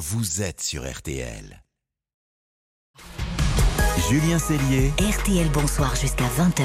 vous êtes sur RTL. Julien Cellier. RTL Bonsoir jusqu'à 20h.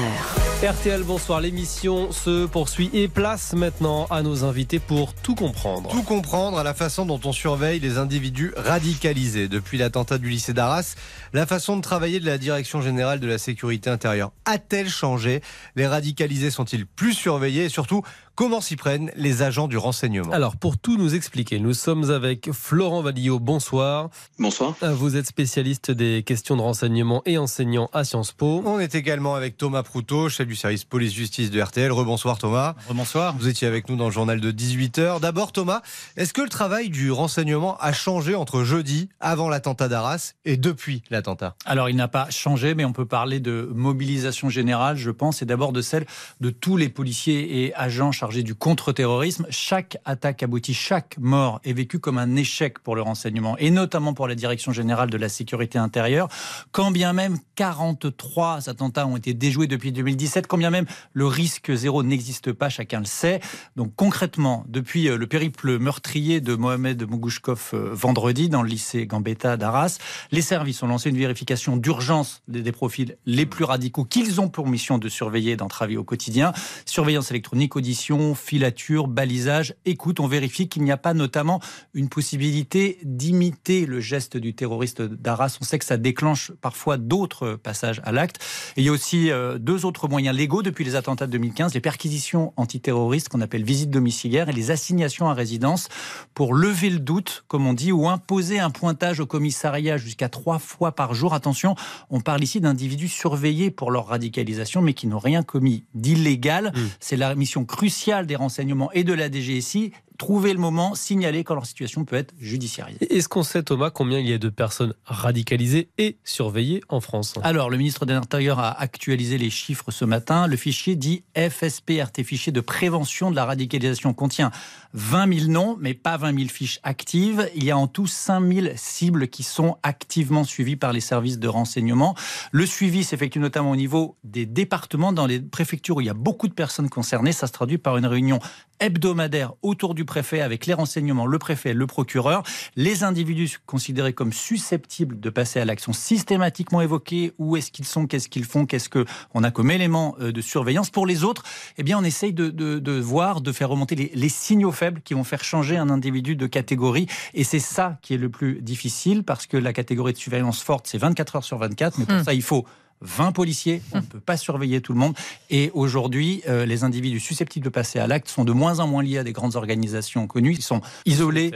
RTL Bonsoir, l'émission se poursuit et place maintenant à nos invités pour tout comprendre. Tout comprendre à la façon dont on surveille les individus radicalisés. Depuis l'attentat du lycée d'Arras, la façon de travailler de la Direction générale de la sécurité intérieure a-t-elle changé? Les radicalisés sont-ils plus surveillés? Et surtout, Comment s'y prennent les agents du renseignement? Alors, pour tout nous expliquer, nous sommes avec Florent Valillot. Bonsoir. Bonsoir. Euh, vous êtes spécialiste des questions de renseignement et enseignant à Sciences Po. On est également avec Thomas Proutot, chef du service police-justice de RTL. Rebonsoir Thomas. Rebonsoir. Vous étiez avec nous dans le journal de 18h. D'abord Thomas, est-ce que le travail du renseignement a changé entre jeudi, avant l'attentat d'Arras, et depuis l'attentat? Alors, il n'a pas changé, mais on peut parler de mobilisation générale, je pense, et d'abord de celle de tous les policiers et agents chargés du contre-terrorisme, chaque attaque aboutie, chaque mort est vécue comme un échec pour le renseignement, et notamment pour la Direction générale de la sécurité intérieure, quand bien même 43 attentats ont été déjoués depuis 2017, quand bien même le risque zéro n'existe pas, chacun le sait. Donc concrètement, depuis euh, le périple meurtrier de Mohamed Mougouchkov euh, vendredi dans le lycée Gambetta d'Arras, les services ont lancé une vérification d'urgence des profils les plus radicaux qu'ils ont pour mission de surveiller et d'entraver au quotidien. Surveillance électronique, audition, filature, balisage, écoute, on vérifie qu'il n'y a pas notamment une possibilité d'imiter le geste du terroriste d'Arras. On sait que ça déclenche parfois d'autres passages à l'acte. il y a aussi euh, deux autres moyens légaux depuis les attentats de 2015, les perquisitions antiterroristes qu'on appelle visites domiciliaires et les assignations à résidence pour lever le doute, comme on dit, ou imposer un pointage au commissariat jusqu'à trois fois par jour. Attention, on parle ici d'individus surveillés pour leur radicalisation, mais qui n'ont rien commis d'illégal. Mmh. C'est la mission cruciale des renseignements et de la DGSI trouver le moment, signaler quand leur situation peut être judiciarisée. Est-ce qu'on sait, Thomas, combien il y a de personnes radicalisées et surveillées en France? Alors, le ministre de l'Intérieur a actualisé les chiffres ce matin. Le fichier dit FSPRT, fichier de prévention de la radicalisation, contient 20 000 noms, mais pas 20 000 fiches actives. Il y a en tout 5 000 cibles qui sont activement suivies par les services de renseignement. Le suivi s'effectue notamment au niveau des départements, dans les préfectures où il y a beaucoup de personnes concernées. Ça se traduit par une réunion hebdomadaire autour du préfet avec les renseignements, le préfet, le procureur. Les individus considérés comme susceptibles de passer à l'action systématiquement évoqués. Où est-ce qu'ils sont Qu'est-ce qu'ils font Qu'est-ce qu'on a comme élément euh, de surveillance Pour les autres, eh bien, on essaye de, voir, de faire remonter les, signaux faibles qui vont faire changer un individu de catégorie. Et c'est ça qui est le plus difficile parce que la catégorie de surveillance forte, c'est 24 heures sur 24. Mais pour hmm. ça, il faut 20 policiers, on ne peut pas surveiller tout le monde. Et aujourd'hui, euh, les individus susceptibles de passer à l'acte sont de moins en moins liés à des grandes organisations connues. Ils sont isolés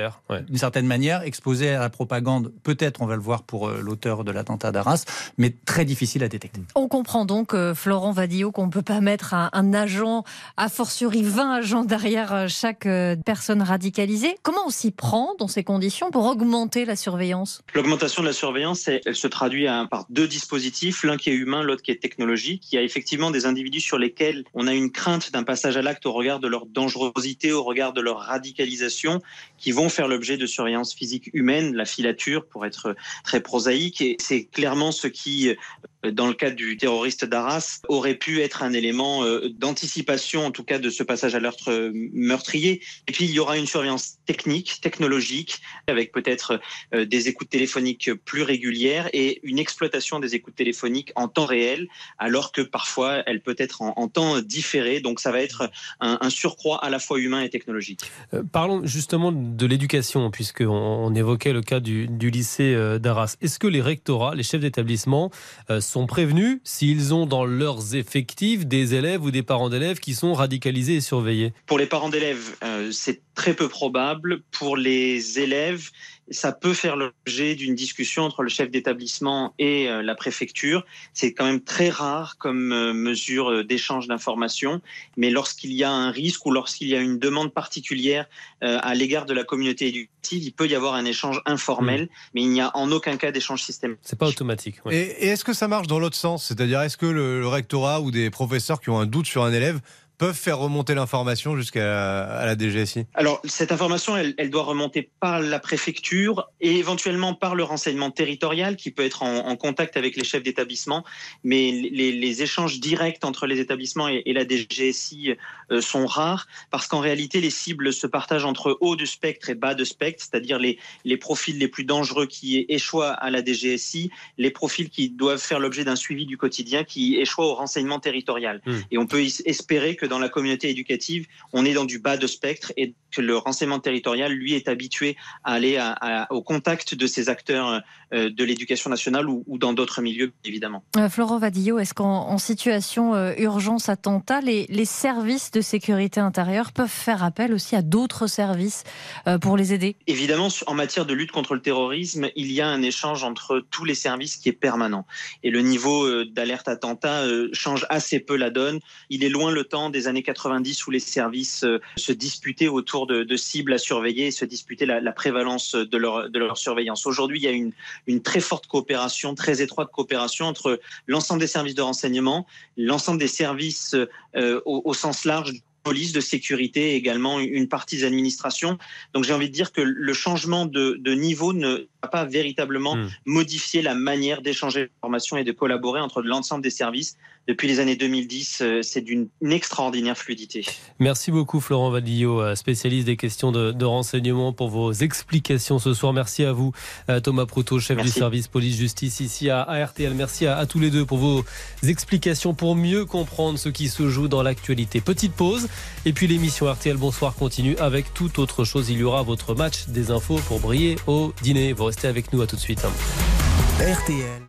d'une certaine manière, exposés à la propagande. Peut-être, on va le voir pour euh, l'auteur de l'attentat d'Arras, mais très difficile à détecter. On comprend donc, euh, Florent Vadillo, qu'on ne peut pas mettre un, un, agent, a fortiori 20 agents derrière chaque personne radicalisée. Comment on s'y prend dans ces conditions pour augmenter la surveillance? L'augmentation de la surveillance, elle, se traduit par deux dispositifs. L'un qui humain, l'autre qui est technologique. Il y a effectivement des individus sur lesquels on a une crainte d'un passage à l'acte au regard de leur dangerosité, au regard de leur radicalisation, qui vont faire l'objet de surveillance physique humaine, la filature pour être très prosaïque. Et c'est clairement ce qui dans le cas du terroriste d'Arras, aurait pu être un élément euh, d'anticipation, en tout cas, de ce passage à l'ordre euh, meurtrier. Et puis, il y aura une surveillance technique, technologique, avec peut-être euh, des écoutes téléphoniques plus régulières et une exploitation des écoutes téléphoniques en temps réel, alors que parfois, elle peut être en, temps différé. Donc, ça va être un, surcroît à la fois humain et technologique. parlons justement de l'éducation, puisqu'on on évoquait le cas du lycée d'Arras. Est-ce que les rectorats, les chefs d'établissement, sont prévenus s'ils ont dans leurs effectifs des élèves ou des parents d'élèves qui sont radicalisés et surveillés. Pour les parents d'élèves, euh, c'est très peu probable. Pour les élèves, ça peut faire l'objet d'une discussion entre le chef d'établissement et euh, la préfecture. C'est quand même très rare comme euh, mesure euh, d'échange d'informations, mais lorsqu'il y a un risque ou lorsqu'il y a une demande particulière à l'égard de la communauté éducative, il peut y avoir un échange informel, mmh. mais il n'y a en aucun cas d'échange systématique. C'est pas automatique. Et, est-ce que ça marche dans l'autre sens? C'est-à-dire, est-ce que le rectorat ou des professeurs qui ont un doute sur un élève peuvent faire remonter l'information jusqu'à la DGSI Alors, cette information, elle, elle, doit remonter par la préfecture et éventuellement par le renseignement territorial qui peut être en, en contact avec les chefs d'établissement. Mais les, les, échanges directs entre les établissements et, et la DGSI euh, sont rares parce qu'en réalité, les cibles se partagent entre haut de spectre et bas de spectre, c'est-à-dire les, les profils les plus dangereux qui échouent à la DGSI, les profils qui doivent faire l'objet d'un suivi du quotidien qui échouent au renseignement territorial. Mmh. Et on peut espérer que dans la communauté éducative, on est dans du bas de spectre et que le renseignement territorial, lui, est habitué à aller à, à, au contact de ces acteurs euh, de l'éducation nationale ou, ou dans d'autres milieux, évidemment. Euh, Florent Vadillo, est-ce qu'en situation euh, urgence attentat, les, les, services de sécurité intérieure peuvent faire appel aussi à d'autres services euh, pour les aider? Évidemment, en matière de lutte contre le terrorisme, il y a un échange entre tous les services qui est permanent. Et le niveau euh, d'alerte attentat change assez peu la donne. Il est loin le temps des années 90 où les services se disputaient autour de, de cibles à surveiller et se disputaient la, la prévalence de leur, de leur surveillance. Aujourd'hui, il y a une, une très forte coopération, très étroite coopération entre l'ensemble des services de renseignement, l'ensemble des services euh, au, au sens large police, de sécurité, également une partie des administrations. Donc j'ai envie de dire que le changement de, de niveau ne va pas véritablement mmh. modifier la manière d'échanger l'information et de collaborer entre l'ensemble des services. Depuis les années 2010, c'est d'une extraordinaire fluidité. Merci beaucoup Florent Vadillo, spécialiste des questions de, de, renseignement pour vos explications ce soir. Merci à vous Thomas Proutot, chef Merci. du service police-justice ici à, à RTL. Merci à, à tous les deux pour vos explications pour mieux comprendre ce qui se joue dans l'actualité. Petite pause. Et puis l'émission RTL Bonsoir continue avec toute autre chose. Il y aura votre match des infos pour briller au dîner. Vous restez avec nous à tout de suite. RTL.